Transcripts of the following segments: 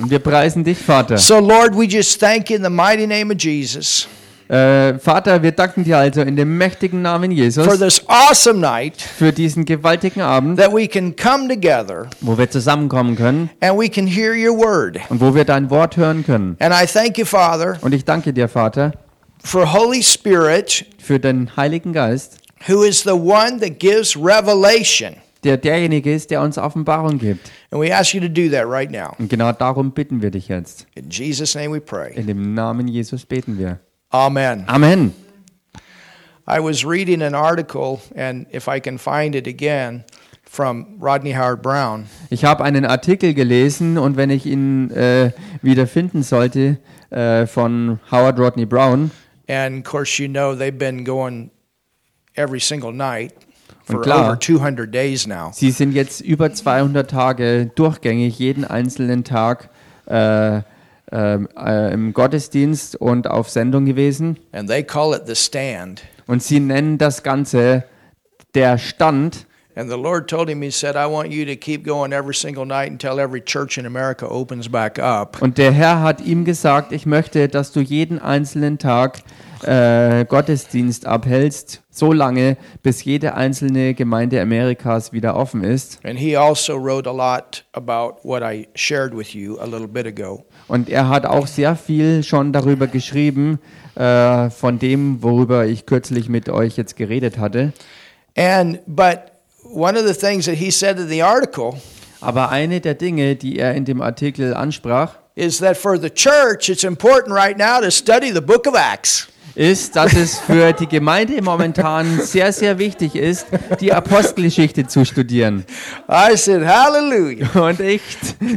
Und wir preisen dich, Vater. So, Lord, we just thank you in the mighty name of Jesus Äh, Vater, wir danken dir also in dem mächtigen Namen for Jesus this awesome night für diesen gewaltigen Abend, that we can come together wo wir zusammenkommen können and we can hear your word. und wo wir dein Wort hören können. And I thank you, Father, Und ich danke dir, Vater, for Holy Spirit, für den Heiligen Geist, who is the one that gives revelation. Der derjenige ist, der uns Offenbarung gibt. And we ask you to do that right now. Und genau darum bitten wir dich jetzt. In Jesus' name we pray. In dem Namen Jesus beten wir. Amen. Amen. I was reading an article, and if I can find it again, from Rodney Howard Brown. Ich habe einen Artikel gelesen und wenn ich ihn äh, wieder finden sollte, äh, von Howard Rodney Brown. And of course, you know they've been going every single night Und klar. over 200 days now. Sie sind jetzt über 200 Tage durchgängig, jeden einzelnen Tag äh, äh, im Gottesdienst und auf Sendung gewesen. And they call it the stand. Und sie nennen das Ganze der Stand. And the Lord told him, He said, I want you to keep going every single night until every church in America opens back up. Und der Herr hat ihm gesagt, ich möchte, dass du jeden einzelnen Tag äh, Gottesdienst abhältst, so lange, bis jede einzelne Gemeinde Amerikas wieder offen ist. And he also wrote a lot about what I shared with you a little bit ago. Und er hat auch sehr viel schon darüber geschrieben, äh, von dem, worüber ich kürzlich mit euch jetzt geredet hatte. And but one of the things that he said in the article Aber eine der Dinge, die er in dem Artikel ansprach, is that for the church, it's important right now to study the book of Acts. Ist, dass es für die Gemeinde momentan sehr, sehr wichtig ist, die Apostelgeschichte zu studieren. I said, Hallelujah. Und ich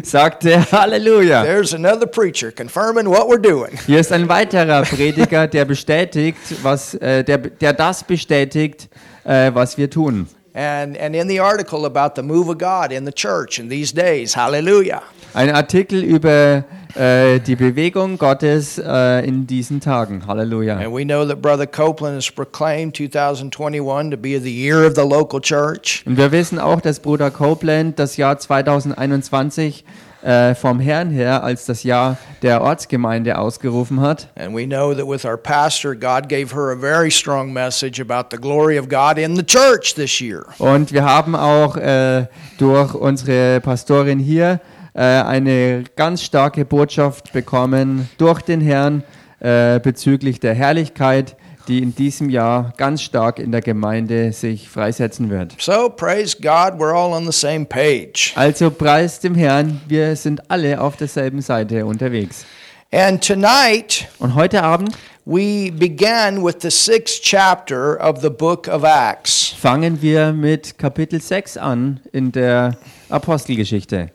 sagte Halleluja. There's another preacher confirming what we're doing. Hier ist ein weiterer Prediger, der bestätigt, was, äh, der, der das bestätigt, äh, was wir tun. And, and in the article about the move of God in the church in these days, hallelujah. Ein Artikel über äh, die Bewegung Gottes äh, in diesen Tagen. Halleluja. And we know that Brother Copeland has proclaimed 2021 to be the year of the local church. Und wir wissen auch, dass Bruder Copeland das Jahr 2021 äh, vom Herrn her als das Jahr der Ortsgemeinde ausgerufen hat. And we know that with our pastor, God gave her a very strong message about the glory of God in the church this year. Und wir haben auch äh, durch unsere Pastorin hier äh, eine ganz starke Botschaft bekommen durch den Herrn äh, bezüglich der Herrlichkeit, die in diesem Jahr ganz stark in der Gemeinde sich freisetzen wird. So praise God, we're all on the same page. Also preist dem Herrn, wir sind alle auf derselben Seite unterwegs. And tonight, Und heute Abend we began with the sixth chapter of the book of Acts. fangen wir mit Kapitel 6 an in der Apostelgeschichte.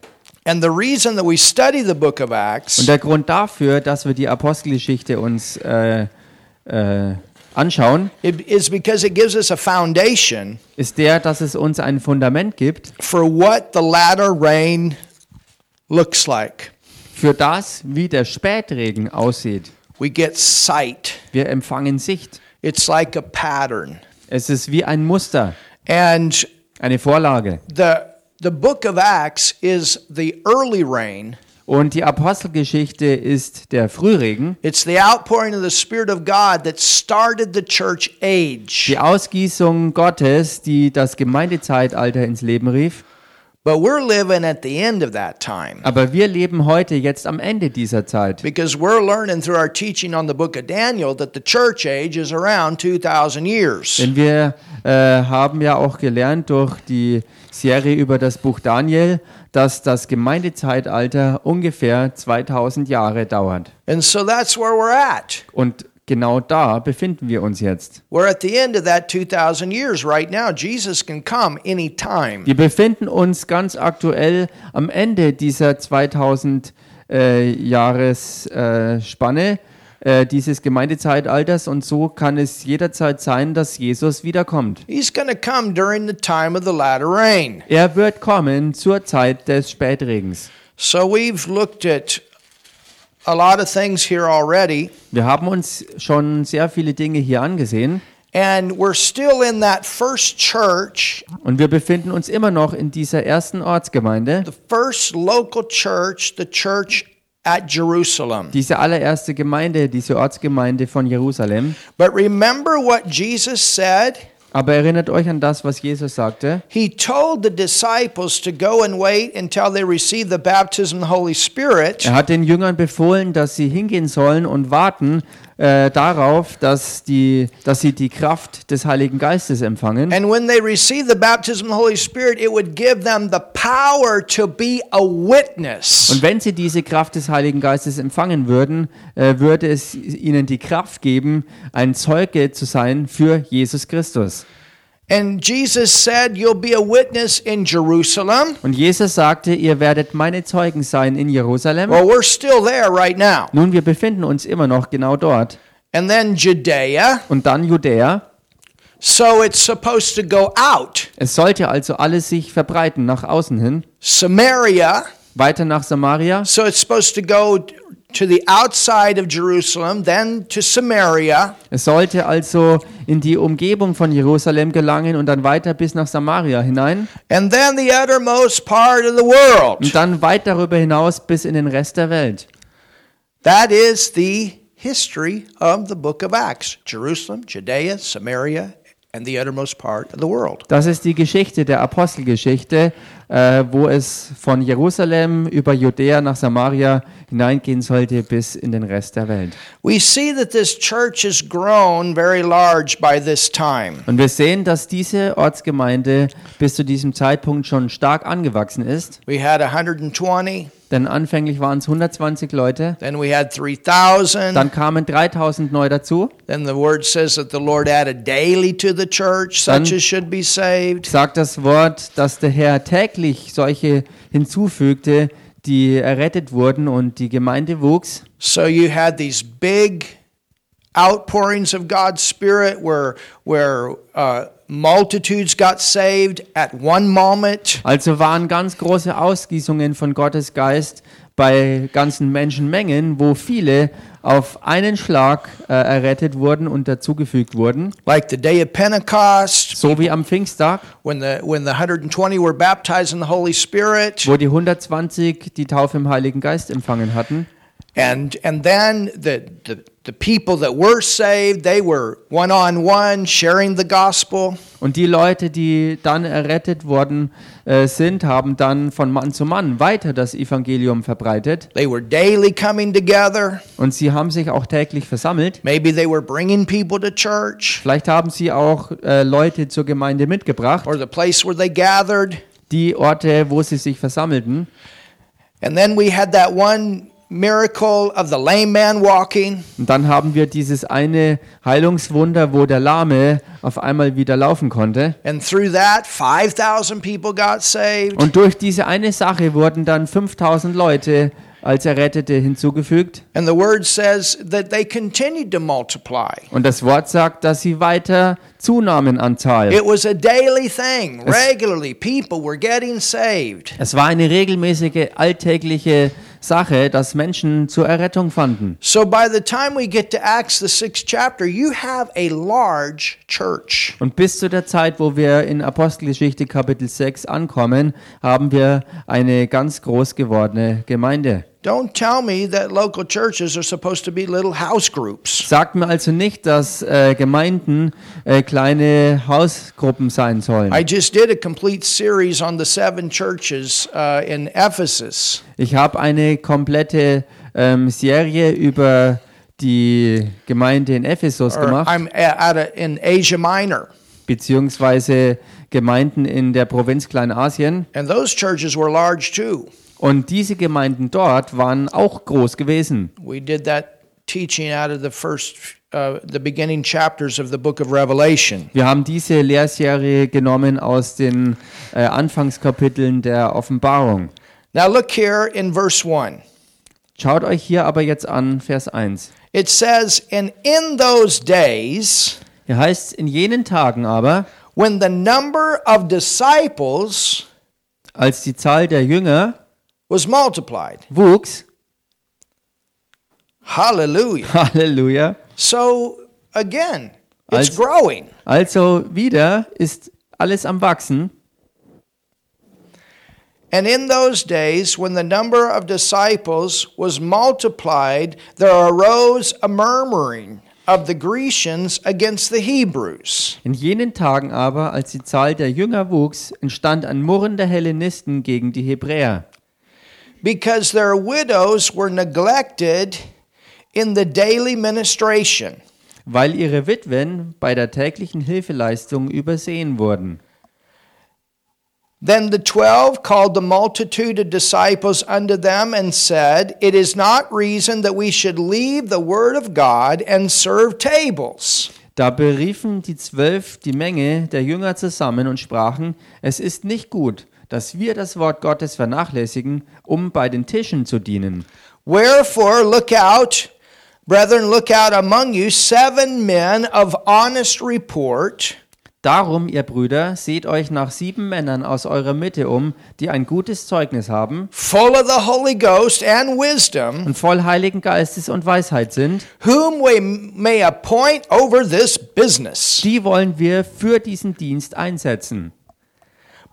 And the reason that we study the book of Acts Und der Grund dafür, dass wir die Apostelgeschichte uns äh, äh, anschauen, it- is because it gives us a foundation ist der, dass es uns ein Fundament gibt for what the latter rain looks like. für das, wie der Spätregen aussieht. We get sight. Wir empfangen Sicht. It's like a pattern. Es ist wie ein Muster, And eine Vorlage. the the book of Acts is the early rain. Und die Apostelgeschichte ist der Frühregen, It's the outpouring of the Spirit of God that started the church age. die Ausgießung Gottes, die das Gemeindezeitalter ins Leben rief. But we're living at the end of that time. Aber wir leben heute jetzt am Ende dieser Zeit. Because we're learning through our teaching on the book of Daniel that the church age is around 2000 years. Denn wir äh, haben ja auch gelernt durch die Serie über das Buch Daniel, dass das Gemeindezeitalter ungefähr 2000 Jahre dauert. And so that's where we're at. Und genau da befinden wir uns jetzt. We're at the end of that 2000 years right now. Jesus can come anytime. Wir befinden uns ganz aktuell am Ende dieser 2000 äh, Jahresspanne äh, äh, dieses Gemeindezeitalters und so kann es jederzeit sein, dass Jesus wiederkommt. He's to come during the time of the latter rain. Er wird kommen zur Zeit des Spätregens. So we've looked at a lot of things here already, Wir haben uns schon sehr viele Dinge hier angesehen and we're still in that first church, und wir befinden uns immer noch in dieser ersten Ortsgemeinde, the first local church, the church at Jerusalem. Diese allererste Gemeinde, diese Ortsgemeinde von Jerusalem. But remember what Jesus said? Aber erinnert euch an das, was Jesus sagte. He told the disciples to go and wait until they receive the baptism of the Holy Spirit. Er hat den Jüngern befohlen, dass sie hingehen sollen und warten äh, darauf, dass, die, dass sie die Kraft des Heiligen Geistes empfangen. And when they receive the baptism of the Holy Spirit, it would give them the power to be a witness. Und wenn sie diese Kraft des Heiligen Geistes empfangen würden, äh, würde es ihnen die Kraft geben, ein Zeuge zu sein für Jesus Christus. And Jesus said, You'll be a witness in Jerusalem. Und Jesus sagte, ihr werdet meine Zeugen sein in Jerusalem. Well, we're still there right now. Nun, wir befinden uns immer noch genau dort. And then Judea. Und dann Judäa. So it's supposed to go out. Es sollte also alles sich verbreiten nach außen hin. Samaria. Weiter nach Samaria. So it's supposed to go to the outside of Jerusalem, then to Samaria. Es sollte also in die Umgebung von Jerusalem gelangen und dann weiter bis nach Samaria hinein And then the uttermost part of the world. und dann weit darüber hinaus bis in den Rest der Welt. That is the history of the book of Acts Jerusalem, Judea, Samaria, and the uttermost part of the world. Das ist die Geschichte der Apostelgeschichte, äh, wo es von Jerusalem über Judäa nach Samaria hineingehen sollte bis in den Rest der Welt. We see that this church has grown very large by this time. Und wir sehen, dass diese Ortsgemeinde bis zu diesem Zeitpunkt schon stark angewachsen ist. We had 120, Denn anfänglich waren es 120 Leute, then we had 3,000. dann kamen 3000 neu dazu. Then the word says that the Lord added daily to the church Dann- such as should be saved. Sagt das Wort, dass der Herr täglich solche hinzufügte, die errettet wurden und die Gemeinde wuchs. So you had these big outpourings of God's Spirit where, where uh, multitudes got saved at one moment. Also waren ganz große Ausgießungen von Gottes Geist bei ganzen Menschenmengen, wo viele auf einen Schlag äh, errettet wurden und dazugefügt wurden, Like the day of Pentecost, so wie am Pfingsttag, when the, when the 120 were baptized in the Holy Spirit. wo die 120 die Taufe im Heiligen Geist empfangen hatten. And, and then the, the, the people that were saved, they were one on one sharing the gospel. Und die Leute, die dann errettet worden äh, sind, haben dann von Mann zu Mann weiter das Evangelium verbreitet. They were daily coming together. Und sie haben sich auch täglich versammelt. Maybe they were bringing people to church Vielleicht haben sie auch äh, Leute zur Gemeinde mitgebracht, or the place where they gathered. die Orte, wo sie sich versammelten. And then we had that one miracle of the lame man walking. Und dann haben wir dieses eine Heilungswunder, wo der Lahme auf einmal wieder laufen konnte. And through that, 5,000 people got saved. Und durch diese eine Sache wurden dann 5000 Leute als Errettete hinzugefügt. And the word says that they continued to multiply. Und das Wort sagt, dass sie weiter zunahmen an Zahl. It was a daily thing. Regularly, people were getting saved. Es war eine regelmäßige, alltägliche Sache, dass Menschen zur Errettung fanden. So by the time we get to Acts, the sixth chapter, you have a large church. Und bis zu der Zeit, wo wir in Apostelgeschichte Kapitel 6 ankommen, haben wir eine ganz groß gewordene Gemeinde. Don't tell me that local churches are supposed to be little house groups. Sagt mir also nicht, dass äh, Gemeinden äh, kleine Hausgruppen sein sollen. I just did a complete series on the seven churches uh, in Ephesus. Ich habe eine komplette ähm, Serie über die Gemeinde in Ephesus Or gemacht, I'm at a, in Asia Minor. beziehungsweise Gemeinden in der Provinz Kleinasien. And those churches were large too. Und diese Gemeinden dort waren auch groß gewesen. We did that teaching out of the first, uh, the beginning chapters of the book of Revelation. Wir haben diese Lehrserie genommen aus den äh, Anfangskapiteln der Offenbarung. Now look here in verse 1. Schaut euch hier aber jetzt an, Vers 1. It says, And in those days, Hier heißt es, in jenen Tagen aber, when the number of disciples als die Zahl der Jünger was multiplied. wuchs, Hallelujah. Halleluja, So again, it's Als- growing. also wieder ist alles am Wachsen. And in those days, when the number of disciples was multiplied, there arose a murmuring of the Grecians against the Hebrews. In jenen Tagen aber, als die Zahl der Jünger wuchs, entstand ein Murren der Hellenisten gegen die Hebräer, because their widows were neglected in the daily ministration. weil ihre Witwen bei der täglichen Hilfeleistung übersehen wurden. Then the twelve called the multitude of disciples unto them and said, It is not reason that we should leave the word of God and serve tables. Da beriefen die Zwölf die Menge der Jünger zusammen und sprachen, es ist nicht gut, dass wir das Wort Gottes vernachlässigen, um bei den Tischen zu dienen. Wherefore, look out, brethren, look out among you seven men of honest report, Darum, ihr Brüder, seht euch nach sieben Männern aus eurer Mitte um, die ein gutes Zeugnis haben full of the Holy Ghost and wisdom, und voll Heiligen Geistes und Weisheit sind. whom we may appoint over this business. Die wollen wir für diesen Dienst einsetzen.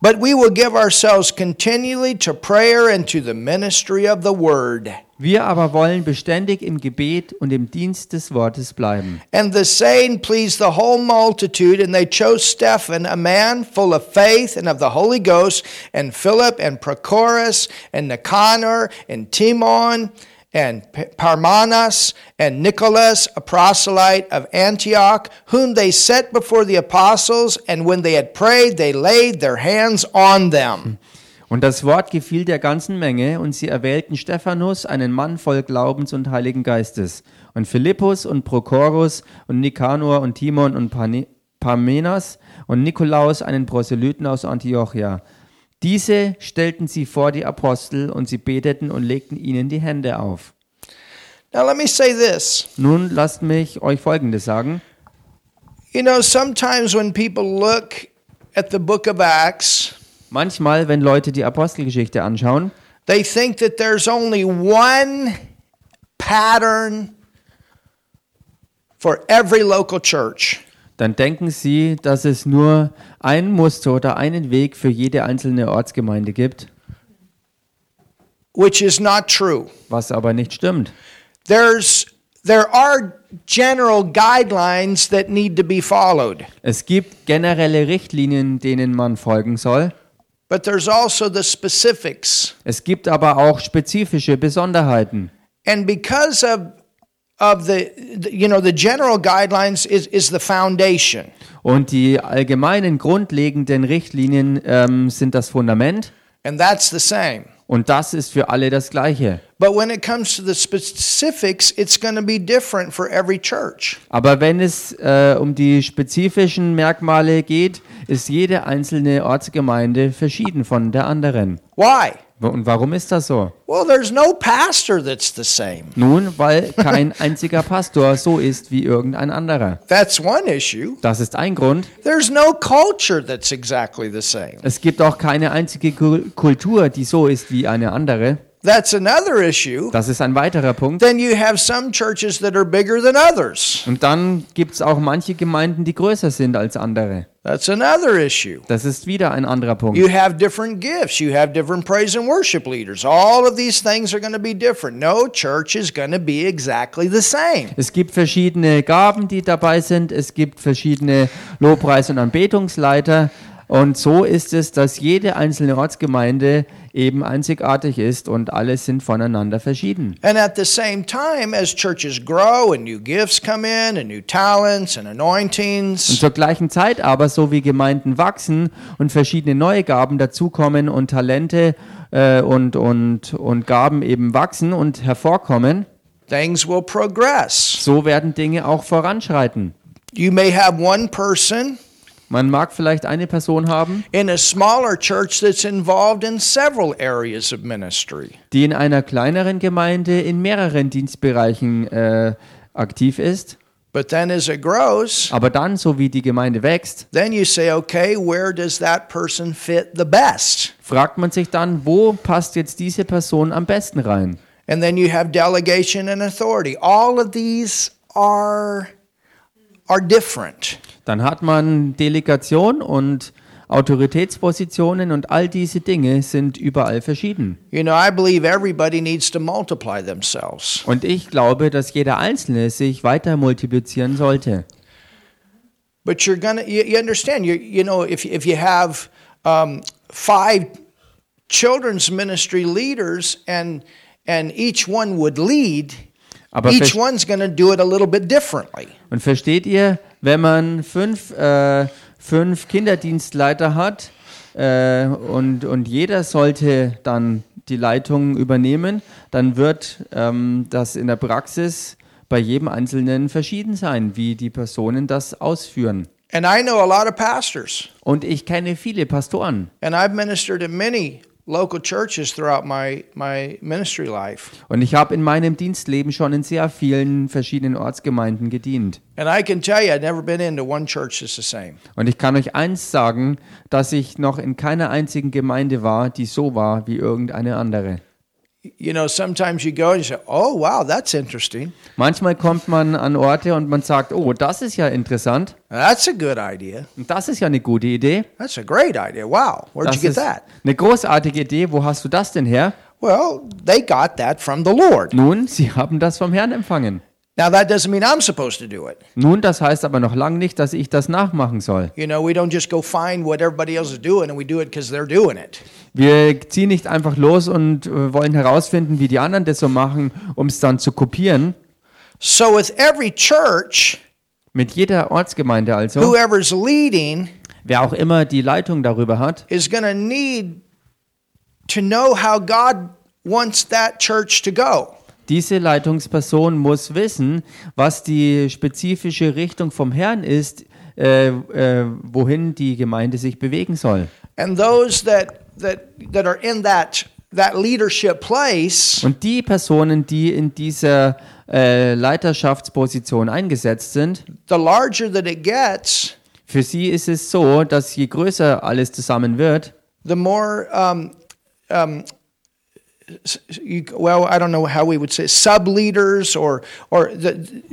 But we will give ourselves continually to prayer and to the ministry of the word. Wir aber wollen beständig im Gebet und im Dienst des Wortes bleiben. And the saying pleased the whole multitude, and they chose Stephen, a man full of faith and of the Holy Ghost, and Philip and Prochorus and Nicanor and Timon and P- Parmenas and Nicholas, a proselyte of Antioch, whom they set before the apostles, and when they had prayed, they laid their hands on them. Und das Wort gefiel der ganzen Menge, und sie erwählten Stephanus, einen Mann voll Glaubens und Heiligen Geistes, und Philippus und Prochorus und Nikanor und Timon und Parmenas und Nikolaus, einen Proselyten aus Antiochia. Diese stellten sie vor die Apostel, und sie beteten und legten ihnen die Hände auf. Now, let me say this. Nun lasst mich euch Folgendes sagen. You know, sometimes when people look at the book of Acts, Manchmal, wenn Leute die Apostelgeschichte anschauen, they think that there's only one pattern for every local church. Dann denken sie, dass es nur ein Muster oder einen Weg für jede einzelne Ortsgemeinde gibt, which is not true. was aber nicht stimmt. There's there are general guidelines that need to be followed, Es gibt generelle Richtlinien, denen man folgen soll. but there's also the specifics. Es gibt aber auch spezifische Besonderheiten. And because of of the, you know the general guidelines is is the foundation. Und die allgemeinen grundlegenden Richtlinien ähm, sind das Fundament. And that's the same. Und das ist für alle das Gleiche. But when it comes to the specifics, it's going to be different for every church. Aber wenn es äh, um die spezifischen Merkmale geht, ist jede einzelne Ortsgemeinde verschieden von der anderen. Why? Und warum ist das so? Well, there's no pastor that's the same. Nun, weil kein einziger Pastor so ist wie irgendein anderer. That's one issue. Das ist ein Grund. There's no culture that's exactly the same. Es gibt auch keine einzige Kul- Kultur, die so ist wie eine andere. That's another issue. Das ist ein weiterer Punkt. Then you have some churches that are bigger than others. Und dann gibt es auch manche Gemeinden, die größer sind als andere. That's another issue. Das ist wieder ein anderer Punkt. You have different gifts. You have different praise and worship leaders. All of these things are going to be different. No church is going to be exactly the same. Es gibt verschiedene Gaben, die dabei sind. Es gibt verschiedene Lobpreis- und Anbetungsleiter. Und so ist es, dass jede einzelne Ortsgemeinde eben einzigartig ist und alle sind voneinander verschieden. And at the same time, as churches grow and new gifts come in and new talents and Und anointings, zur gleichen Zeit aber, so wie Gemeinden wachsen und verschiedene neue Gaben dazukommen und Talente äh, und, und, und Gaben eben wachsen und hervorkommen, things will progress. so werden Dinge auch voranschreiten. You may have one person Man mag vielleicht eine Person haben, in a smaller church that's involved in several areas of ministry. die in einer kleineren Gemeinde in mehreren Dienstbereichen äh, aktiv ist. But then as it grows, Aber dann, so wie die Gemeinde wächst, then you say, okay, where does that person fit the best? fragt man sich dann, wo passt jetzt diese Person am besten rein? And then you have delegation and authority. All of these are are different. Dann hat man Delegation und Autoritätspositionen und all diese Dinge sind überall verschieden. You know, I believe everybody needs to multiply themselves. Und ich glaube, dass jeder Einzelne sich weiter multiplizieren sollte. But you're gonna, you, you understand, you, you know, if, if you have um, five children's ministry leaders and, and each one would lead, Aber each one's gonna do it a little bit differently. Und versteht ihr, wenn man fünf, äh, fünf Kinderdienstleiter hat äh, und, und jeder sollte dann die Leitung übernehmen, dann wird ähm, das in der Praxis bei jedem Einzelnen verschieden sein, wie die Personen das ausführen. And I know a lot of pastors, Und ich kenne viele Pastoren and I've ministered in many local churches throughout my, my ministry life. und ich habe in meinem Dienstleben schon in sehr vielen verschiedenen Ortsgemeinden gedient. And I can tell you, I've never been into one church that's the same. Und ich kann euch eins sagen, dass ich noch in keiner einzigen Gemeinde war, die so war wie irgendeine andere. You know, sometimes you go and you say, oh, wow, that's interesting. Manchmal kommt man an Orte und man sagt, oh, das ist ja interessant That's a good idea. und das ist ja eine gute Idee. That's a great idea. Wow, where'd you Das get ist that? eine großartige Idee. Wo hast du das denn her? Well, they got that from the Lord. Nun, sie haben das vom Herrn empfangen. Now, that doesn't mean I'm supposed to do it. Nun, das heißt aber noch lange nicht, dass ich das nachmachen soll. You know, we don't just go find what everybody else is doing and we do it because they're doing it. Wir ziehen nicht einfach los und äh, wollen herausfinden, wie die anderen das so machen, um es dann zu kopieren. So, with every church, Mit jeder Ortsgemeinde also, whoever's leading wer auch immer die Leitung darüber hat, is going to need to know how God wants that church to go. Diese Leitungsperson muss wissen, was die spezifische Richtung vom Herrn ist, äh, äh, wohin die Gemeinde sich bewegen soll. And those that, that, that are in that, that leadership place Und die Personen, die in dieser äh, Leiterschaftsposition eingesetzt sind, the larger that it gets, für sie ist es so, dass je größer alles zusammen wird, the more, um, um, you, well, I don't know how we would say sub leaders or, or the,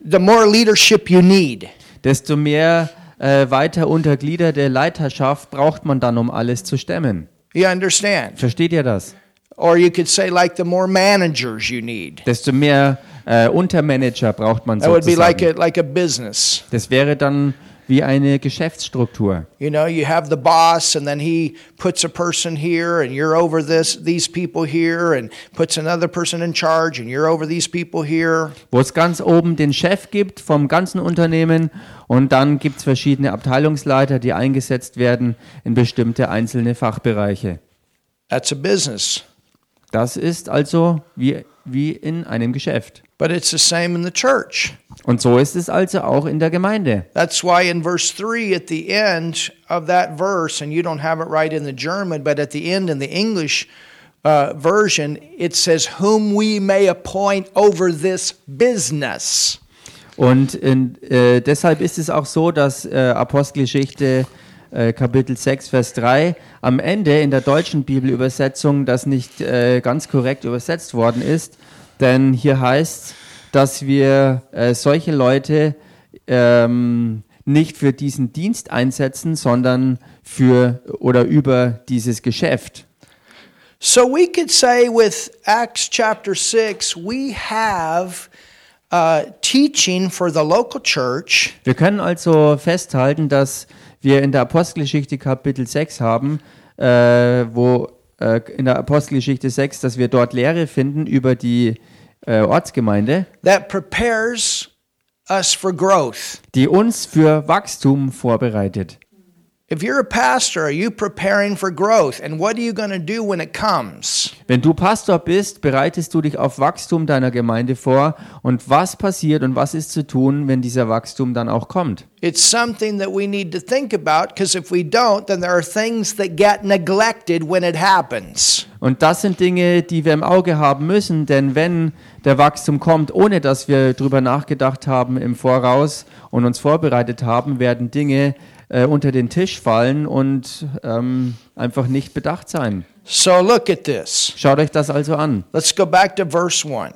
the more leadership you need. desto mehr äh, weiter untergliederte Leiterschaft braucht man dann, um alles zu stemmen. You understand? Versteht ihr das? Or you could say, like, the more managers you need. Desto mehr äh, Untermanager braucht man That would be like a, like a business. Das wäre dann wie eine Geschäftsstruktur. You know, you have the boss, and then he puts a person here, and you're over this these people here, and puts another person in charge, and you're over these people here. wo es ganz oben den Chef gibt vom ganzen Unternehmen und dann gibt es verschiedene Abteilungsleiter, die eingesetzt werden in bestimmte einzelne Fachbereiche. That's a business. Das ist also wie, wie in einem Geschäft. But it's the same in the church. Und so ist es also auch in der Gemeinde. That's why in verse 3 at the end of that verse, and you don't have it right in the German, but at the end in the English uh, version, it says, Whom we may appoint over this business. Und in, äh, deshalb ist es auch so, dass äh, Apostelgeschichte äh, Kapitel 6, Vers 3 am Ende in der deutschen Bibelübersetzung das nicht äh, ganz korrekt übersetzt worden ist. Denn hier heißt dass wir äh, solche Leute ähm, nicht für diesen Dienst einsetzen, sondern für oder über dieses Geschäft. So we could say with Acts chapter 6, we have uh, teaching for the local church Wir können also festhalten, dass wir in der Apostelgeschichte Kapitel 6 haben, äh, wo äh, in der Apostelgeschichte 6, dass wir dort Lehre finden über die äh, Ortsgemeinde, that prepares us for growth. die uns für Wachstum vorbereitet. If you're a pastor, are you preparing for growth? And what are you going to do when it comes? Wenn du Pastor bist, bereitest du dich auf Wachstum deiner Gemeinde vor und was passiert und was ist zu tun, wenn dieser Wachstum dann auch kommt? It's something that we need to think about because if we don't, then there are things that get neglected when it happens. Und das sind Dinge, die wir im Auge haben müssen, denn wenn der Wachstum kommt, ohne dass wir drüber nachgedacht haben im Voraus und uns vorbereitet haben, werden Dinge äh, unter den Tisch fallen und ähm, einfach nicht bedacht sein. So look at this. Schaut euch das also an. Let's go back to verse 1.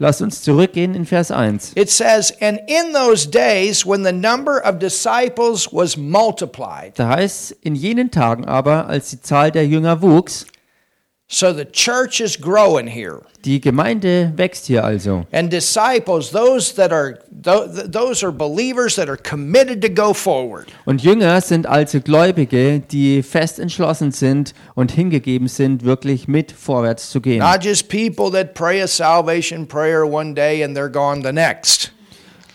Lasst uns zurückgehen in Vers 1. It says, And in those days, when the number of disciples was multiplied, Da heißt in jenen Tagen aber, als die Zahl der Jünger wuchs, so the church is growing here. die Gemeinde wächst hier also. And disciples, those that are tho- those are believers that are committed to go forward. Und Jünger sind also Gläubige, die fest entschlossen sind und hingegeben sind, wirklich mit vorwärts zu gehen. Not just people that pray a salvation prayer one day and they're gone the next.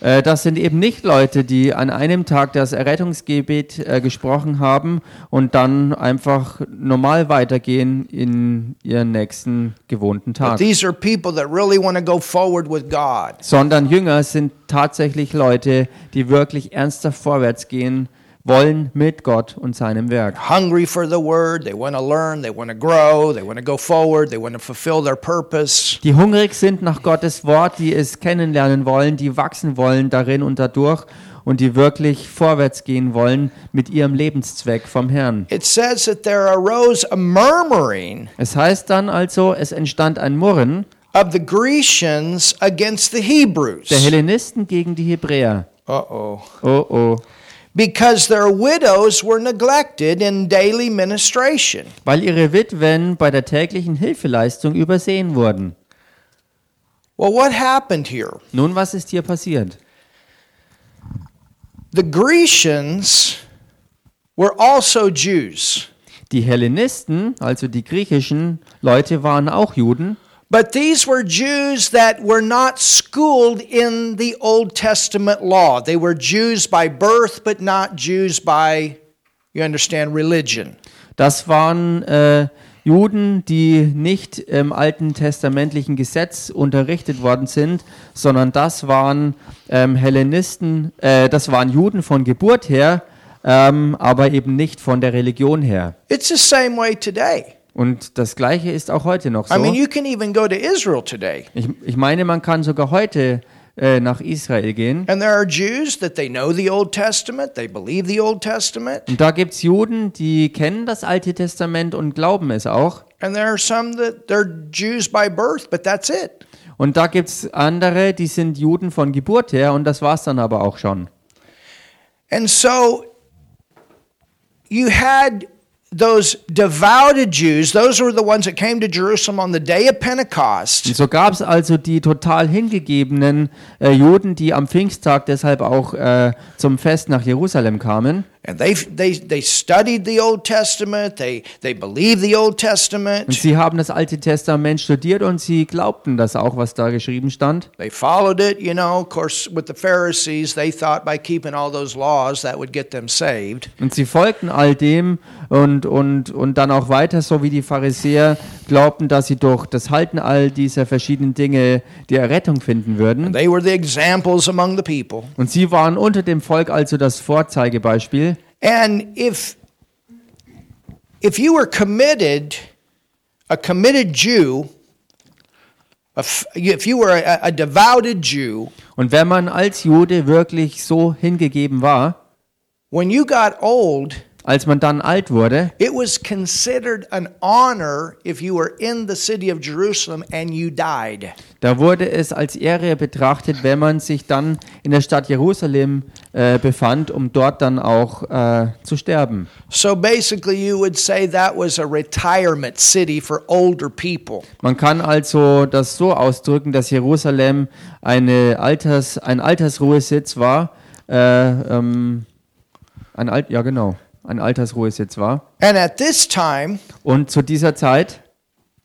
Äh, Das sind eben nicht Leute, die an einem Tag das Errettungsgebet äh, gesprochen haben und dann einfach normal weitergehen in ihren nächsten gewohnten Tag. these are people that really want to go forward with God. Sondern Jünger sind tatsächlich Leute, die wirklich ernsthaft vorwärts gehen wollen mit Gott und seinem Werk. Hungry for the word, they want to learn, they want to grow, they want to go forward, they want to fulfill their purpose. Die hungrig sind nach Gottes Wort, die es kennenlernen wollen, die wachsen wollen darin und dadurch und die wirklich vorwärts gehen wollen mit ihrem Lebenszweck vom Herrn. It says that there arose a murmuring Es heißt dann also, es entstand ein Murren der Hellenisten gegen die Hebräer. Uh-oh. Oh oh. Because their widows were neglected in daily ministration. Weil ihre Witwen bei der täglichen Hilfeleistung übersehen wurden. Well, what happened here? Nun, was ist hier passiert? The Grecians were also Jews, Die Hellenisten, also die griechischen Leute, waren auch Juden, but these were Jews that were not schooled in the Old Testament law. They were Jews by birth, but not Jews by, you understand, religion. Das waren äh, Juden, die nicht im alten testamentlichen Gesetz unterrichtet worden sind, sondern das waren ähm, Hellenisten, äh, das waren Juden von Geburt her, ähm, aber eben nicht von der Religion her. It's the same way today. Und das Gleiche ist auch heute noch I mean, so. you can even go to Israel today. Ich, ich meine, man kann sogar heute äh, nach Israel gehen. And there are Jews that they know the Old Testament, they believe the Old Testament, Und da gibt es Juden, die kennen das Alte Testament und glauben es auch. and there are some that they're Jews by birth, but that's it. Und da gibt es andere, die sind Juden von Geburt her und das war es dann aber auch schon. And so you had those devoted Jews, those were the ones that came to Jerusalem on the day of Pentecost. Und so gab es also die total hingegebenen äh, Juden, die am Pfingsttag deshalb auch äh, zum Fest nach Jerusalem kamen. And they, they, they studied the Old Testament, they, they believed the Old Und Testament, sie haben das Alte Testament studiert und sie glaubten das auch, was da geschrieben stand. they followed it, you know. Of course, with the Pharisees, they thought by keeping all those laws that would get them saved. Und sie folgten all dem und, und, und dann auch weiter, so wie die Pharisäer glaubten, dass sie durch das Halten all dieser verschiedenen Dinge die Errettung finden würden. They were the examples among the people. Und sie waren unter dem Volk also das Vorzeigebeispiel. And if if you were committed, a committed Jew, if you were a, a devoted Jew, Und wenn man als Jude wirklich so hingegeben war, when you got old, als man dann alt wurde, it was considered an honor if you were in the city of Jerusalem and you died. da wurde es als Ehre betrachtet, wenn man sich dann in der Stadt Jerusalem äh, befand, um dort dann auch äh, zu sterben. So basically, you would say that was a retirement city for older people. Man kann also das so ausdrücken, dass Jerusalem eine Alters, ein Altersruhesitz war. Äh, ähm, ein Alt, ja genau, ein Altersruhesitz war. And at this time, Und zu dieser Zeit,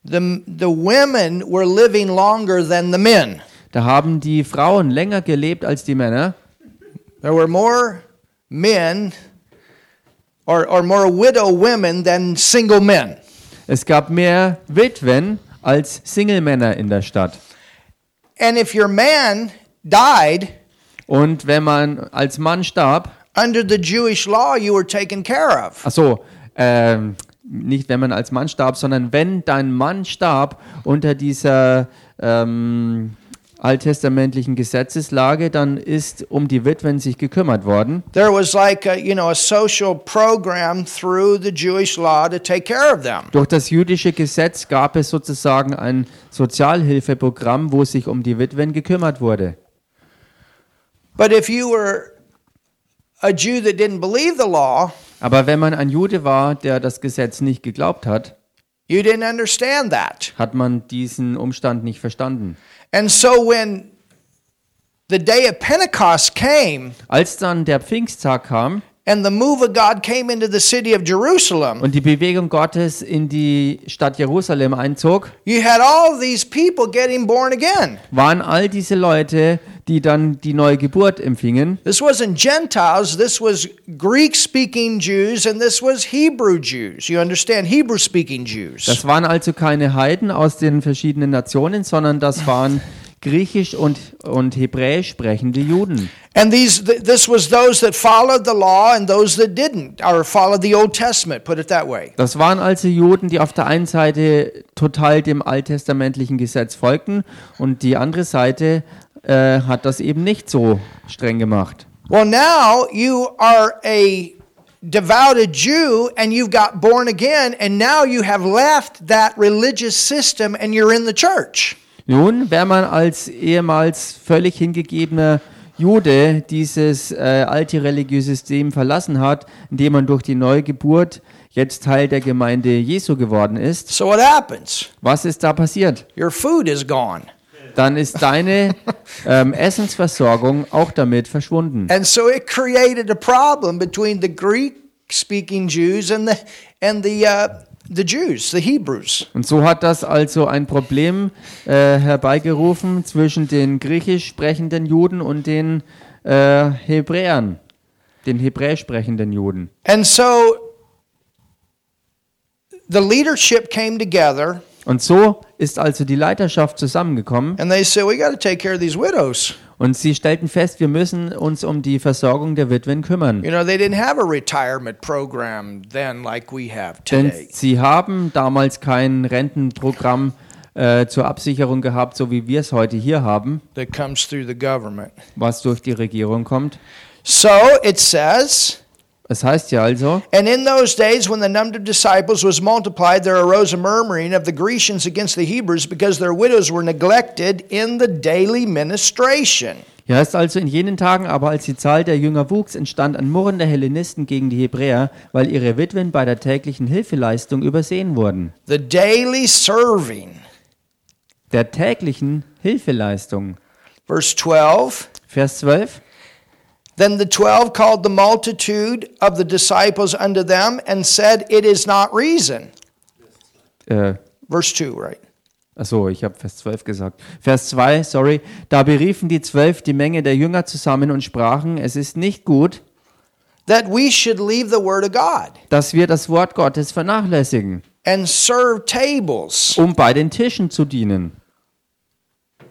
the, the women were living longer than the men. da haben die Frauen länger gelebt als die Männer. There were more men or, or more widow women than single men. Es gab mehr Witwen als Single-Männer in der Stadt. And if your man died, Und wenn man als Mann starb, under the Jewish law, you were taken care of. ach so, ähm, nicht wenn man als Mann starb, sondern wenn dein Mann starb unter dieser ähm, alttestamentlichen Gesetzeslage, dann ist um die Witwen sich gekümmert worden. There was like a, you know a social program through the Jewish law to take care of them. Durch das jüdische Gesetz gab es sozusagen ein Sozialhilfeprogramm, wo sich um die Witwen gekümmert wurde. But if you were a Jew that didn't believe the law, Aber wenn man ein Jude war, der das Gesetz nicht geglaubt hat, you didn't understand that. hat man diesen Umstand nicht verstanden. And so when the day of Pentecost came Als dann der Pfingsttag kam and the move of God came into the city of Jerusalem, und die Bewegung Gottes in die Stadt Jerusalem einzog, you had all these people getting born again. waren all diese Leute, die dann die neue Geburt empfingen. This wasn't Gentiles, this was Greek speaking Jews, and this was Hebrew Jews. You understand? Hebrew speaking Jews. Das waren also keine Heiden aus den verschiedenen Nationen, sondern das waren griechisch und, und hebräisch sprechende Juden. And these th- this was those that followed the law and those that didn't, or followed the Old Testament, put it that way. Das waren also Juden, die auf der einen Seite total dem alttestamentlichen Gesetz folgten und die andere Seite äh, hat das eben nicht so streng gemacht. Well, now you are a devoted Jew and you've got born again, and now you have left that religious system and you're in the church. Nun, wenn man als ehemals völlig hingegebener Jude dieses äh, alte religiöse System verlassen hat, indem man durch die Neugeburt jetzt Teil der Gemeinde Jesu geworden ist, So what happens? was ist da passiert? Your food is gone. Dann ist deine ähm, Essensversorgung auch damit verschwunden. And so it created a problem between the Greek speaking Jews and the and the uh, the Jews, the Hebrews. Und so hat das also ein Problem äh, herbeigerufen zwischen den griechisch sprechenden Juden und den äh, Hebräern, den hebräisch sprechenden Juden. And so the leadership came together Und so ist also die Leiterschaft zusammengekommen and they said we got to take care of these widows. und sie stellten fest, wir müssen uns um die Versorgung der Witwen kümmern. You know, they didn't have a retirement program then like we have Denn sie haben damals kein Rentenprogramm äh, zur Absicherung gehabt, so wie wir es heute hier haben, That comes through the government. was durch die Regierung kommt. So it says, Es heißt ja also, and in those days when the number of disciples was multiplied, there arose a murmuring of the Grecians against the Hebrews because their widows were neglected in the daily ministration. Hier heißt also, in jenen Tagen aber, als die Zahl der Jünger wuchs, entstand ein Murren der Hellenisten gegen die Hebräer, weil ihre Witwen bei der täglichen Hilfeleistung übersehen wurden. The daily serving. Der täglichen Hilfeleistung. Verse 12. Vers 12. Then the twelve called the multitude of the disciples unto them and said, It is not reason. Äh, Verse 2, right? Achso, ich habe Vers 12 gesagt. Vers 2, sorry. Da beriefen die Zwölf die Menge der Jünger zusammen und sprachen, es ist nicht gut, That we should leave the word of God dass wir das Wort Gottes vernachlässigen, and serve tables. um bei den Tischen zu dienen.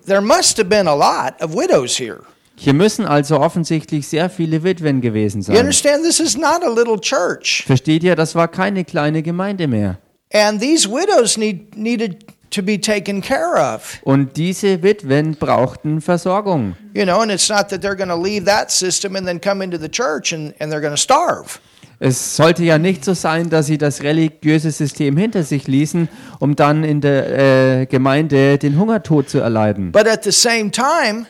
There must have been a lot of widows here. Hier müssen also offensichtlich sehr viele Witwen gewesen You sein. understand? This is not a little church. Versteht ihr, das war keine kleine Gemeinde mehr. And these widows need, needed to be taken care of. Und diese Witwen brauchten Versorgung. You know, and it's not that they're going to leave that system and then come into the church and, and they're going to starve. Es sollte ja nicht so sein, dass sie das religiöse System hinter sich ließen, um dann in der äh, Gemeinde den Hungertod zu erleiden. But at the same time,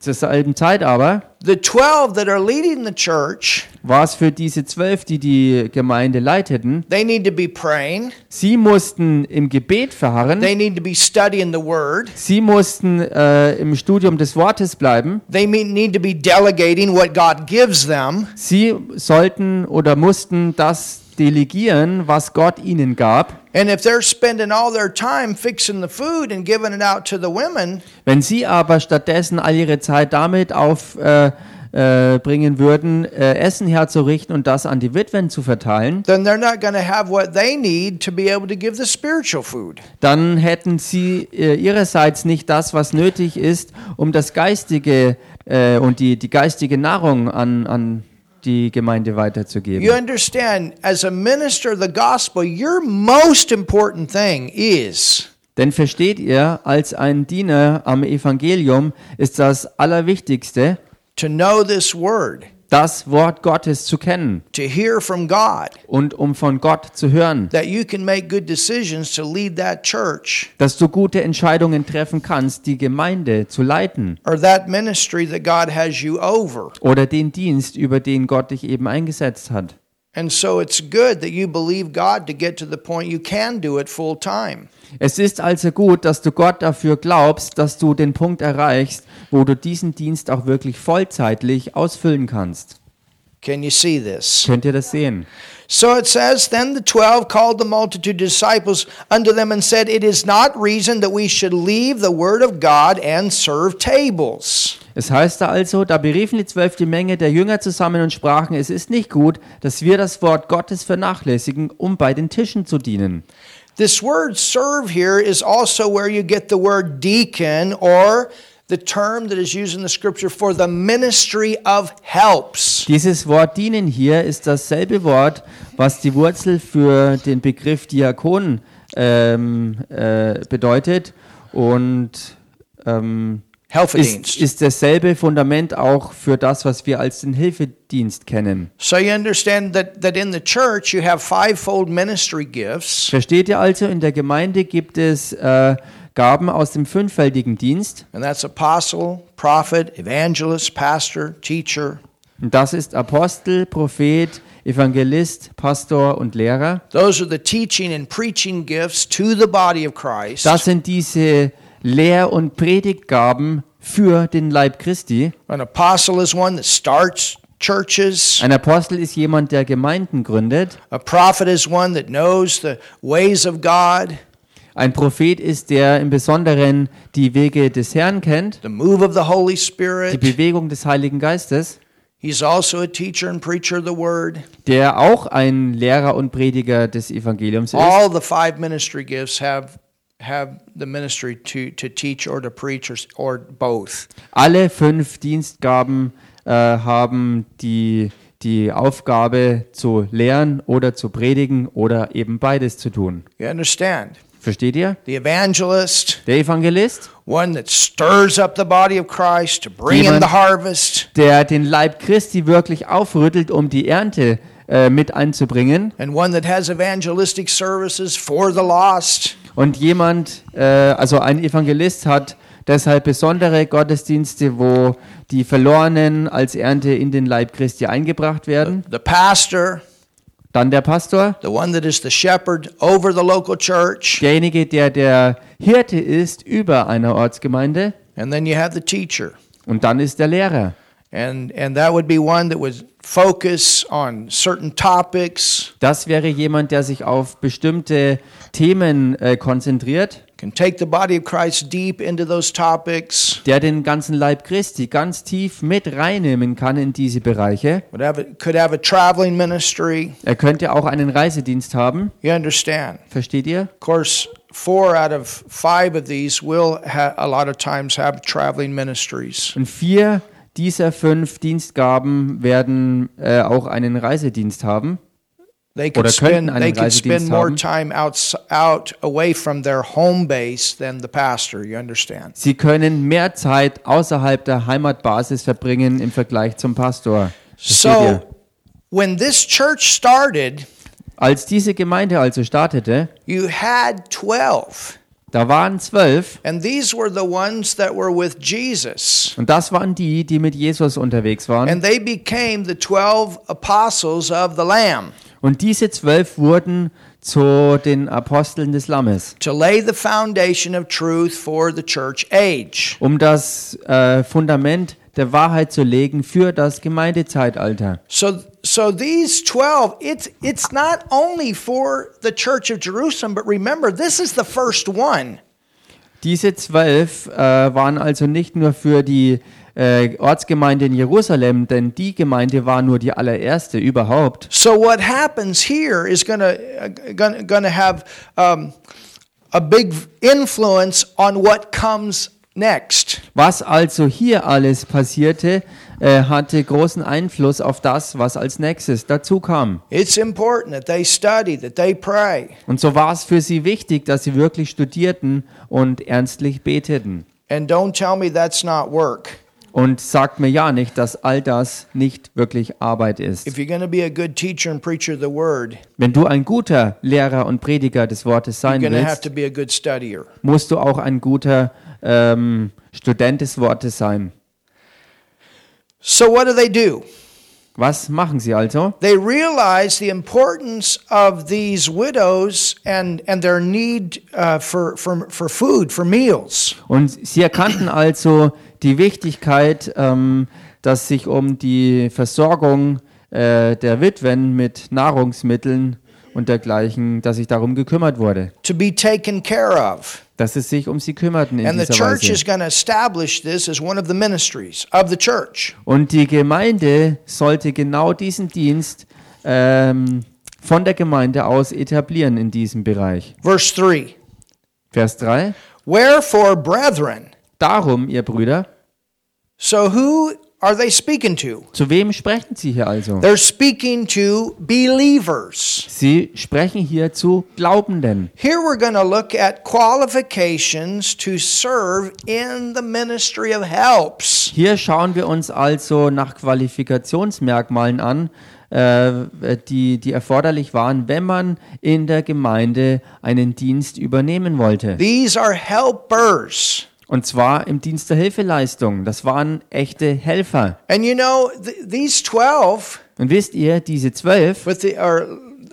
Zur selben Zeit aber the 12 that are leading the church, war es für diese zwölf, die die Gemeinde leiteten, they need to be praying, sie mussten im Gebet verharren, they need to be studying the word, sie mussten äh, im Studium des Wortes bleiben, they need to be delegating what God gives them, sie sollten oder mussten das delegieren, was Gott ihnen gab. And if they're spending all their time fixing the food and giving it out to the women, Wenn sie aber stattdessen all ihre Zeit damit aufbringen äh, bringen würden, äh, Essen herzurichten und das an die Witwen zu verteilen, then they're not going to have what they need to be able to give the spiritual food. dann hätten sie äh, ihrerseits nicht das, was nötig ist, um das Geistige äh, und die, die geistige Nahrung an, an die Gemeinde You weiterzugeben. understand, as a minister of the gospel, your most important thing is Denn versteht ihr, als ein Diener am Evangelium ist das Allerwichtigste, to know this word, das Wort Gottes zu kennen to hear from God, und um von Gott zu hören, that you can make good decisions to lead that church dass du gute Entscheidungen treffen kannst, die Gemeinde zu leiten or that ministry that God has you over. oder den Dienst, über den Gott dich eben eingesetzt hat. And so it's good that you believe God to get to the point you can do it full time. Es ist also gut, dass du Gott dafür glaubst, dass du den Punkt erreichst, wo du diesen Dienst auch wirklich vollzeitlich ausfüllen kannst. Can you see this? Könnt ihr das sehen? So it says, Then the twelve called the multitude of disciples unto them and said, It is not reason that we should leave the word of God and serve tables. Es heißt da also, da beriefen die zwölf die Menge der Jünger zusammen und sprachen, es ist nicht gut, dass wir das Wort Gottes vernachlässigen, um bei den Tischen zu dienen. This word serve here is also where you get the word deacon or the term that is used in the scripture for the ministry of helps. Dieses Wort dienen hier ist dasselbe Wort, was die Wurzel für den Begriff Diakon ähm, äh, bedeutet und ähm, ist, ist dasselbe Fundament auch für das, was wir als den Hilfedienst kennen. So you understand that, that in the church you have fivefold ministry gifts. Versteht ihr also, in der Gemeinde gibt es äh, Gaben aus dem fünffältigen Dienst. And that's apostle, prophet, evangelist, pastor, teacher. Und das ist Apostel, Prophet, Evangelist, Pastor und Lehrer. Those are the teaching and preaching gifts to the body of Christ. Das sind diese Lehr- und Predigtgaben für den Leib Christi. An apostle is one that starts churches. Ein Apostel ist jemand, der Gemeinden gründet. A prophet is one that knows the ways of God, Ein Prophet ist, der im Besonderen die Wege des Herrn kennt, the move of the Holy die. Bewegung des Heiligen Geistes, He's also a teacher and preacher of the word. der auch ein Lehrer und Prediger des Evangeliums ist. All the five ministry gifts have have the ministry to, to teach or to preach or, or both. Alle fünf Dienstgaben äh, haben die, die Aufgabe zu lehren oder zu predigen oder eben beides zu tun. You understand? Versteht ihr? The evangelist, Der Evangelist, one that stirs up the body of Christ to bring in Jemand- the harvest, der den Leib Christi wirklich aufrüttelt, um die Ernte äh, mit einzubringen. and one that has evangelistic services for the lost. Und jemand, äh, also ein Evangelist hat deshalb besondere Gottesdienste, wo die Verlorenen als Ernte in den Leib Christi eingebracht werden. The pastor, Dann der Pastor, the one that is the shepherd over the local church, derjenige, der der Hirte ist über einer Ortsgemeinde. and then you have the teacher. Und dann ist der Lehrer. And and that would be one that would focus on certain topics, Das wäre jemand, der sich auf bestimmte Themen äh, konzentriert, can take the body of Christ deep into those topics, der den ganzen Leib Christi ganz tief mit reinnehmen kann in diese Bereiche. would have a, could have a traveling ministry. Er könnte auch einen Reisedienst haben. You understand? Versteht ihr? Of course, four out of five of these will a lot of times have traveling ministries. Und vier dieser fünf Dienstgaben werden äh, auch einen Reisedienst haben. They Oder spend einen they could spend Reisedienst more haben. time out out away from their home base than the pastor. You understand? Sie können mehr Zeit außerhalb der Heimatbasis verbringen im Vergleich zum Pastor. So, when this church started, Als diese Gemeinde also startete, you had twelve. Da waren zwölf And these were the ones that were with Jesus. und das waren die, die mit Jesus unterwegs waren. And they became the 12 apostles of the Lamb Und diese zwölf wurden zu den Aposteln des Lammes, to lay the foundation of truth for the church age. um das äh, Fundament der Wahrheit zu legen für das Gemeindezeitalter. So so these 12 it's it's not only for the church of Jerusalem but remember this is the first one. Diese zwölf äh, waren also nicht nur für die äh, Ortsgemeinde in Jerusalem, denn die Gemeinde war nur die allererste überhaupt. So what happens here is to going going to have um, a big influence on what comes next. Was also hier alles passierte, äh, hatte großen Einfluss auf das, was als nächstes dazu kam. It's important that they study, that they pray. Und so war es für sie wichtig, dass sie wirklich studierten und ernstlich beteten. And don't tell me that's not work. Und sagt mir ja nicht, dass all das nicht wirklich Arbeit ist. Word, Wenn du ein guter Lehrer und Prediger des Wortes sein willst, musst du auch ein guter ähm, Student des Wortes sein. So what do they do? Was machen sie also? They realize the importance of these widows and, and their need uh, for, for, for food, for meals. Und sie erkannten also die Wichtigkeit, ähm, dass sich um die Versorgung äh, der Witwen mit Nahrungsmitteln und dergleichen, dass sich darum gekümmert wurde, to be taken care of. dass es sich um sie kümmerten in And the dieser church is Weise. going to establish this as one of the ministries of the church. Und die Gemeinde sollte genau diesen Dienst ähm, von der Gemeinde aus etablieren in diesem Bereich. Verse 3 Vers 3. Wherefore, brethren, Darum, ihr Brüder, so who are they speaking to? zu wem sprechen sie hier also? They're speaking to believers. Sie sprechen hier zu Glaubenden. Here we're going to look at qualifications to serve in the ministry of helps. Hier schauen wir uns also nach Qualifikationsmerkmalen an, äh, die, die erforderlich waren, wenn man in der Gemeinde einen Dienst übernehmen wollte. These are helpers. Und zwar im Dienst der Hilfeleistung. Das waren echte Helfer. And you know, th- these 12, Und wisst ihr, diese zwölf, with the, or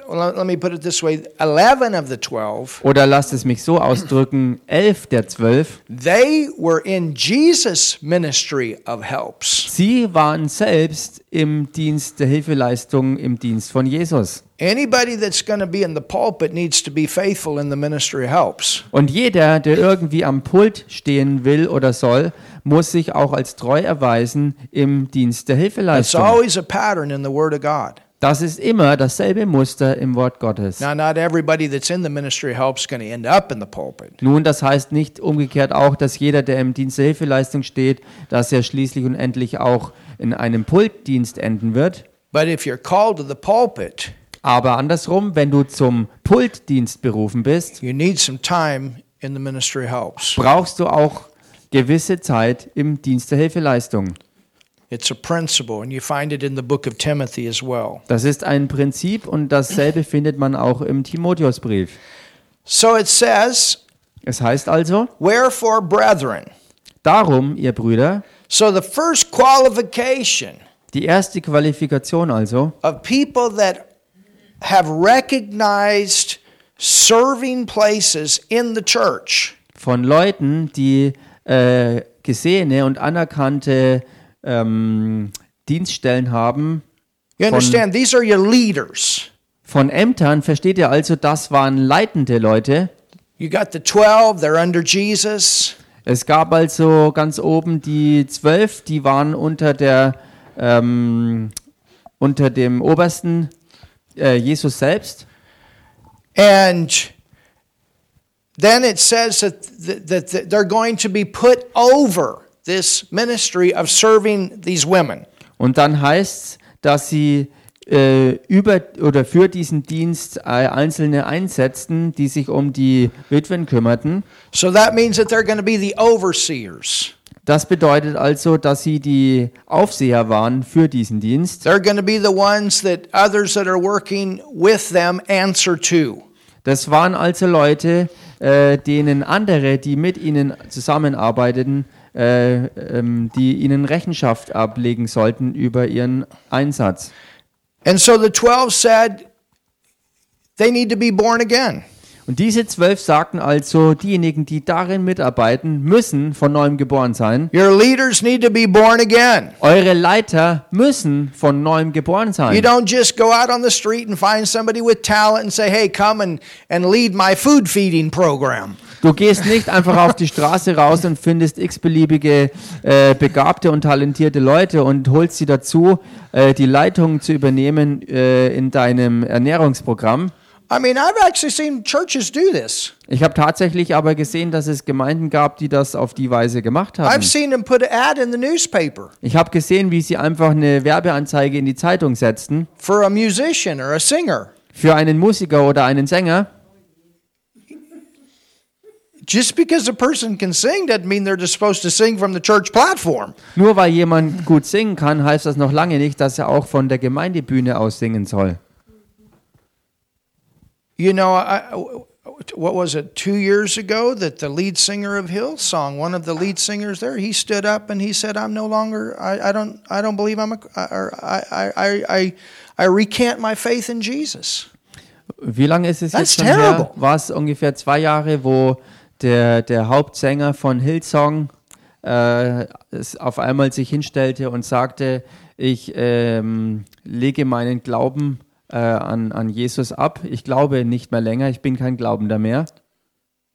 well, let me put it this way 11 of the 12, oder lasst es mich so ausdrücken, elf der zwölf, they were in Jesus' ministry of helps. sie waren selbst im Dienst der Hilfeleistung, im Dienst von Jesus. Anybody that's going to be in the pulpit needs to be faithful in the ministry helps. Und jeder, der irgendwie am Pult stehen will oder soll, muss sich auch als treu erweisen im Dienst der It's Hilfeleistung. always a pattern in the Word of God. Das ist immer dasselbe Muster im Wort Gottes. Now, not everybody that's in the ministry of helps is going to end up in the pulpit. Nun, das heißt nicht umgekehrt auch, dass jeder, der im Dienst der Hilfeleistung steht, dass er schließlich und endlich auch in einem Pultdienst enden wird. But if you're called to the pulpit, Aber andersrum, wenn du zum Pultdienst berufen bist, you need some time in the ministry helps. brauchst du auch gewisse Zeit im Dienst der Hilfeleistung. It's a principle, and you find it in the book of Timothy as well. Das ist ein Prinzip und dasselbe findet man auch im Timotheusbrief. So it says, Es heißt also, Wherefore, brethren. darum, ihr Brüder, So the first qualification die erste Qualifikation also, of people that have recognized serving places in the church von Leuten, die äh, gesehene und anerkannte ähm, Dienststellen haben, You understand? These are your leaders. von Ämtern, versteht ihr also, das waren leitende Leute. You got the 12, they're under Jesus. Es gab also ganz oben die zwölf, die waren unter der ähm, unter dem obersten äh, Jesus selbst. And then it says that, that, that, they're going to be put over this ministry of serving these women. Und dann heißt es, dass sie äh, über oder für diesen Dienst äh, Einzelne einsetzten, die sich um die Witwen kümmerten. So that means that they're going to be the overseers. Das bedeutet also, dass sie die Aufseher waren für diesen Dienst. They're going to be the ones that others that are working with them answer to. Das waren also Leute, äh, denen andere, die mit ihnen zusammenarbeiteten, äh, ähm, die ihnen Rechenschaft ablegen sollten über ihren Einsatz. And so the 12 said they need to be born again. Und diese zwölf sagten also, diejenigen, die darin mitarbeiten, müssen von neuem geboren sein. Your leaders need to be born again. Eure Leiter müssen von neuem geboren You sein. don't just go out on the street and find somebody with talent and say, hey, come and, and lead my food feeding program. Du gehst nicht einfach auf die Straße raus und findest x-beliebige äh, begabte und talentierte Leute und holst sie dazu, äh, die Leitung zu übernehmen äh, in deinem Ernährungsprogramm. I mean, I've actually seen churches do this. Ich habe tatsächlich aber gesehen, dass es Gemeinden gab, die das auf die Weise gemacht haben. I've seen them put an ad in the newspaper Ich habe gesehen, wie sie einfach eine Werbeanzeige in die Zeitung setzten for a musician or a singer. für einen Musiker oder einen Sänger. Just because a person can sing doesn't mean they're just supposed to sing from the church platform. Nur weil jemand gut singen kann, heißt das noch lange nicht, dass er auch von der Gemeindebühne aus singen soll. You know, I, what was it, two years ago that the lead singer of Hillsong, one of the lead singers there, he stood up and he said, I'm no longer, I, I don't, I don't believe I'm a, or I, I, I, I recant my faith in Jesus. Wie lange ist es That's jetzt schon terrible. her? War es ungefähr zwei Jahre, wo der, der Hauptsänger von Hillsong äh, es auf einmal sich hinstellte und sagte, ich ähm, lege meinen Glauben äh, an, an Jesus ab. Ich glaube nicht mehr länger, ich bin kein Glaubender mehr.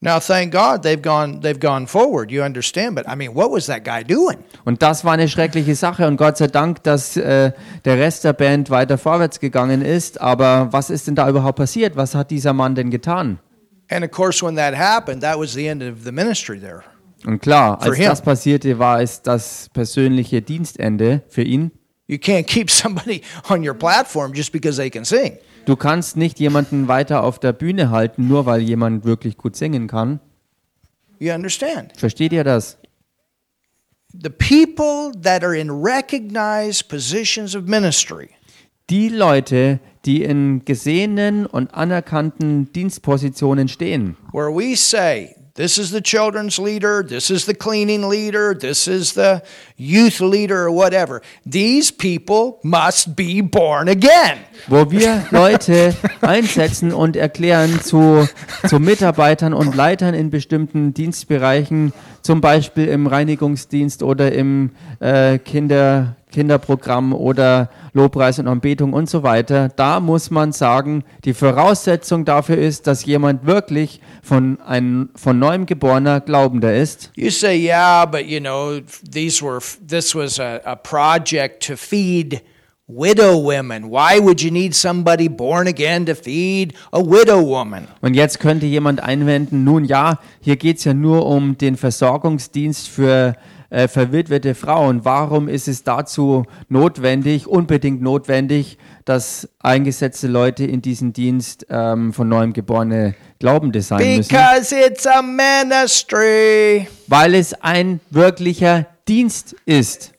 Now, thank God they've gone, they've gone forward. You understand? But I mean, what was that guy doing? Und das war eine schreckliche Sache und Gott sei Dank, dass äh, der Rest der Band weiter vorwärts gegangen ist. Aber was ist denn da überhaupt passiert? Was hat dieser Mann denn getan? And of course, when that happened, that was the end of the ministry there. Und klar, als das passierte, war es das persönliche Dienstende für ihn. You can't keep somebody on your platform just because they can sing. Du kannst nicht jemanden weiter auf der Bühne halten, nur weil jemand wirklich gut singen kann. You understand? Versteht ihr das? The people that are in recognized positions of ministry Die Leute, die in gesehenen und anerkannten Dienstpositionen stehen, where we say, this is the children's leader, this is the cleaning leader, this is the youth leader, or whatever. These people must be born again. wo wir Leute einsetzen und erklären zu, zu Mitarbeitern und Leitern in bestimmten Dienstbereichen, zum Beispiel im Reinigungsdienst oder im äh, Kinder, Kinderprogramm oder Lobpreis und Anbetung und so weiter. Da muss man sagen, die Voraussetzung dafür ist, dass jemand wirklich von, ein, von neuem geborener Glaubender ist. You say, yeah, but you know, these were this was a, a project to feed widow women. Why would you need somebody born again to feed a widow woman? Und jetzt könnte jemand einwenden, nun ja, hier geht es ja nur um den Versorgungsdienst für äh, verwitwete Frauen. Warum ist es dazu notwendig, unbedingt notwendig, dass eingesetzte Leute in diesen Dienst ähm, von neuem geborene Glaubende sein müssen? Because it's a ministry. Weil es ein wirklicher Dienst ist.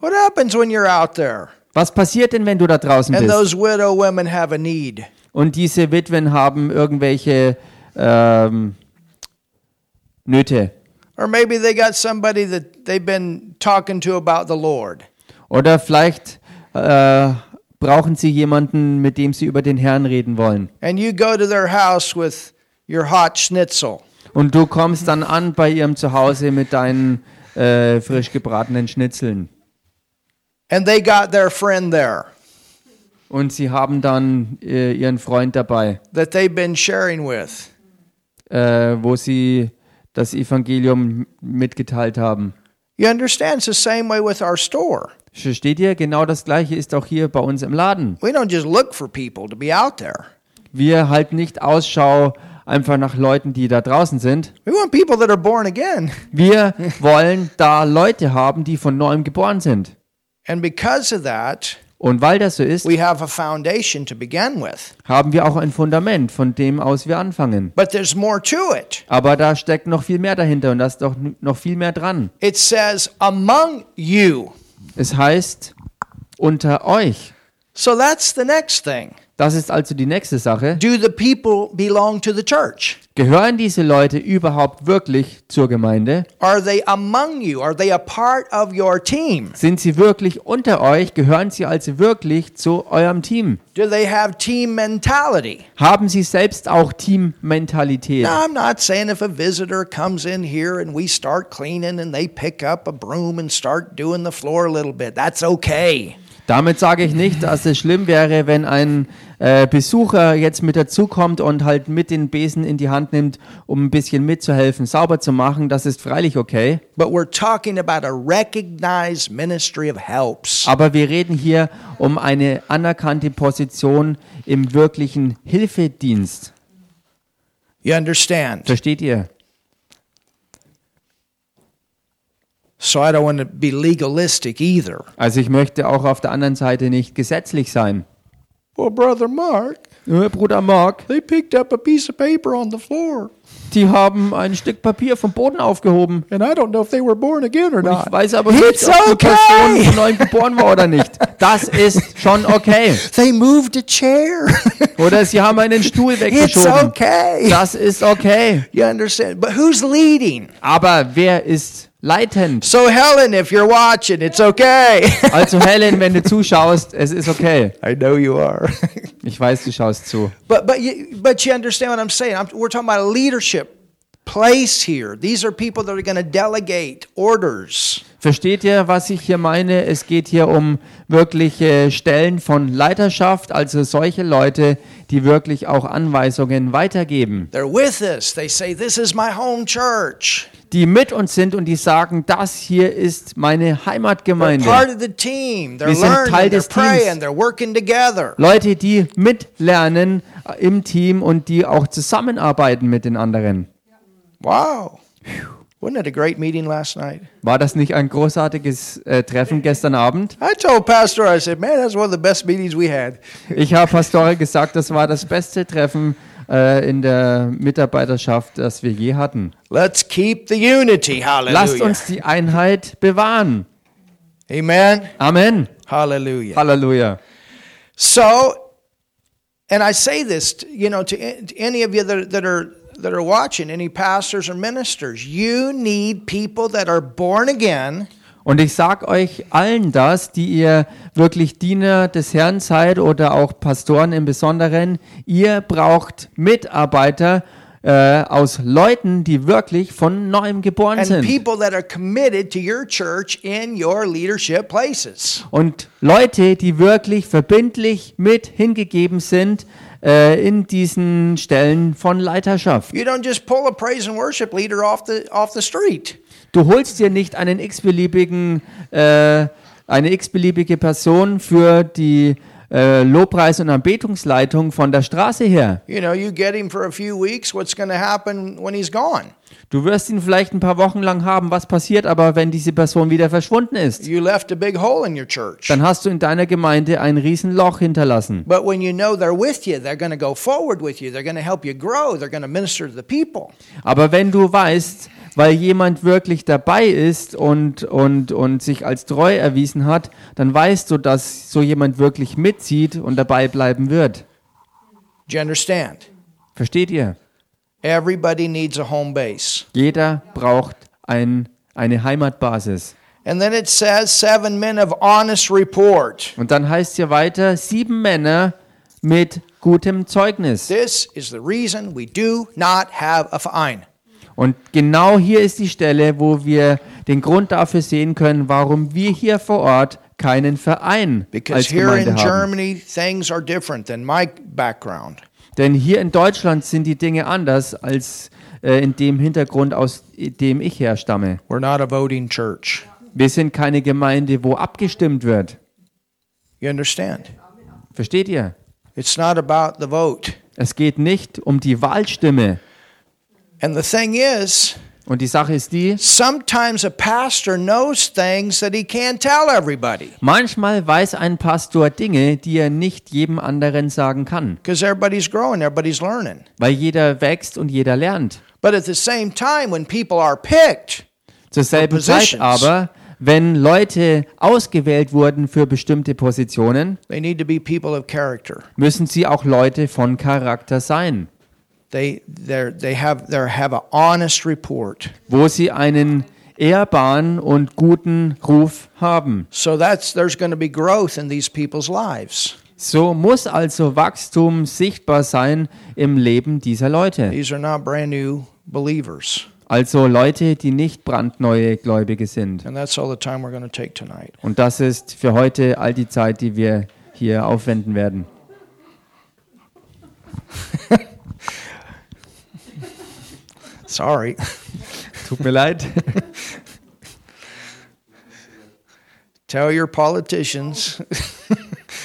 What happens when you're out there Was passiert denn, wenn du da draußen and bist? those widow women have a need? Und diese Witwen haben irgendwelche ähm, Nöte. Or maybe they got somebody that they've been talking to about the Lord. Oder vielleicht äh, brauchen sie jemanden, mit dem sie über den Herrn reden wollen. And you go to their house with your hot schnitzel. Und du kommst dann an bei ihrem Zuhause mit deinen äh, frisch gebratenen Schnitzeln. And they got their friend there Und sie haben dann äh, ihren Freund dabei, that they've been sharing with. äh, wo sie das Evangelium mitgeteilt haben. You understand? It's the same way with our store. Versteht ihr? Genau das gleiche ist auch hier bei uns im Laden. We don't just look for people to be out there. Wir halten nicht Ausschau einfach nach Leuten, die da draußen sind. We want people that are born again. Wir wollen da Leute haben, die von neuem geboren sind. And because of that, Und weil das so ist, we have a foundation to begin with. haben wir auch ein Fundament, von dem aus wir anfangen. But there's more to it. Aber da steckt noch viel mehr dahinter und da ist doch noch viel mehr dran. It says, among you. Es heißt unter euch. So that's the next thing. Das ist also die nächste Sache. Do the people belong to the church? Gehören diese Leute überhaupt wirklich zur Gemeinde? Are they among you? Are they a part of your team? Sind sie wirklich unter euch? Gehören sie also wirklich zu eurem Team? Do they have team mentality? Haben sie selbst auch Teammentalität? Now, I'm not saying if a visitor comes in here and we start cleaning and they pick up a broom and start doing the floor a little bit, that's okay. Damit sage ich nicht, dass es schlimm wäre, wenn ein äh, Besucher jetzt mit dazukommt und halt mit den Besen in die Hand nimmt, um ein bisschen mitzuhelfen, sauber zu machen. Das ist freilich okay. But we're talking about a recognized ministry of helps. Aber wir reden hier um eine anerkannte Position im wirklichen Hilfedienst. You understand? Versteht ihr? So I don't want to be legalistic either. Also ich möchte auch auf der anderen Seite nicht gesetzlich sein. Well, Brother Mark, Bruder Mark, they picked up a piece of paper on the floor. die haben ein Stück Papier vom Boden aufgehoben. And I don't know if they were born again or Und not. ich weiß aber It's nicht, ob die Person von neuem geboren war oder nicht. Das ist schon okay. They moved a chair. Oder sie haben einen Stuhl it's weggeschoben. okay. Das ist okay. You understand? But who's leading? Aber wer ist leitend? So Helen, if you're watching, it's okay. Also Helen, wenn du zuschaust, es ist okay. I know you are. Ich weiß, du schaust zu. but but you, but you understand what I'm saying? I'm, we're talking about a leadership place here. These are people that are going to delegate orders. Versteht ihr, was ich hier meine? Es geht hier um wirkliche Stellen von Leiterschaft, also solche Leute, die wirklich auch Anweisungen weitergeben, They're with us. They say, "This is my home church." die mit uns sind und die sagen, das hier ist meine They're Heimatgemeinde. part of the team. They're Wir sind. Teil des Teams. Leute, die mitlernen äh, im Team und die auch zusammenarbeiten mit den anderen. Wow. Wasn't it a great meeting last night? War das nicht ein großartiges äh, Treffen gestern Abend? I told Pastor, I said, man, that's one of the best meetings we had. Ich habe Pastore gesagt, das war das beste Treffen äh, in der Mitarbeiterschaft, das wir je hatten. Let's keep the unity. Lasst Hallelujah. uns die Einheit bewahren. Amen. Amen. Hallelujah. Halleluja. So, and I say this, you know, to, to any of you that, that are that are watching, any pastors or ministers, you need people that are born again, Und ich sag euch allen das, die ihr wirklich Diener des Herrn seid oder auch Pastoren im Besonderen, ihr braucht Mitarbeiter äh, aus Leuten, die wirklich von neuem geboren and sind. people that are committed to your church in your leadership places. Und Leute, die wirklich verbindlich mit hingegeben sind äh, in diesen Stellen von Leiterschaft. You don't just pull a praise and worship leader off the off the street. Du holst dir nicht einen x-beliebigen, äh, eine x-beliebige Person für die äh, Lobpreis- und Anbetungsleitung von der Straße her. You know, you get him for a few weeks. What's going to happen when he's gone? Du wirst ihn vielleicht ein paar Wochen lang haben. Was passiert aber, wenn diese Person wieder verschwunden ist? You left a big hole in your church. Dann hast du in deiner Gemeinde ein Riesenloch hinterlassen. But when you know they're with you, they're going to go forward with you. They're going to help you grow. They're going to minister to the people. Aber wenn du weißt, weil jemand wirklich dabei ist und, und, und sich als treu erwiesen hat, dann weißt du, dass so jemand wirklich mitzieht und dabei bleiben wird. Do you understand? Versteht ihr? Everybody needs a home base. Jeder braucht ein, eine Heimatbasis. And then it says seven men of honest report. Und dann heißt es hier weiter, sieben Männer mit gutem Zeugnis. This is the reason we do not have a fine. Und genau hier ist die Stelle, wo wir den Grund dafür sehen können, warum wir hier vor Ort keinen Verein Because als here in Gemeinde haben. Germany, things are different than my background. Denn hier in Deutschland sind die Dinge anders als äh, in dem Hintergrund, aus dem ich herstamme. We're not a voting church. Wir sind keine Gemeinde, wo abgestimmt wird. You understand? Versteht ihr? It's not about the vote. Es geht nicht um die Wahlstimme. And the thing is, Und die Sache ist die, sometimes a pastor knows things that he can't tell everybody manchmal weiß ein Pastor Dinge, die er nicht jedem anderen sagen kann, because everybody's growing, everybody's learning. weil jeder wächst und jeder lernt. But at the same time, when people are picked, Zur selben Zeit aber, wenn Leute ausgewählt wurden für bestimmte Positionen, müssen sie auch Leute von Charakter sein, they they have they have an honest report. wo sie einen ehrbaren und guten Ruf haben. So that's there's going to be growth in these people's lives. So muss also Wachstum sichtbar sein im Leben dieser Leute. These are not brand new believers. Also Leute, die nicht brandneue Gläubige sind. And that's all the time we're going to take tonight. Und das ist für heute all die Zeit, die wir hier aufwenden werden. Sorry. Tut mir leid. Tell your politicians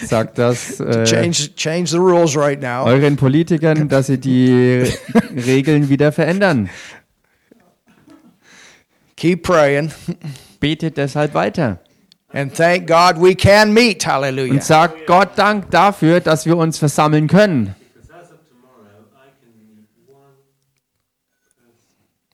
Sagt das äh, change change the rules right now. euren Politikern, dass sie die Regeln wieder verändern. Keep praying Betet deshalb weiter. and thank God we can meet. Hallelujah. Und sagt Gott Dank dafür, dass wir uns versammeln können.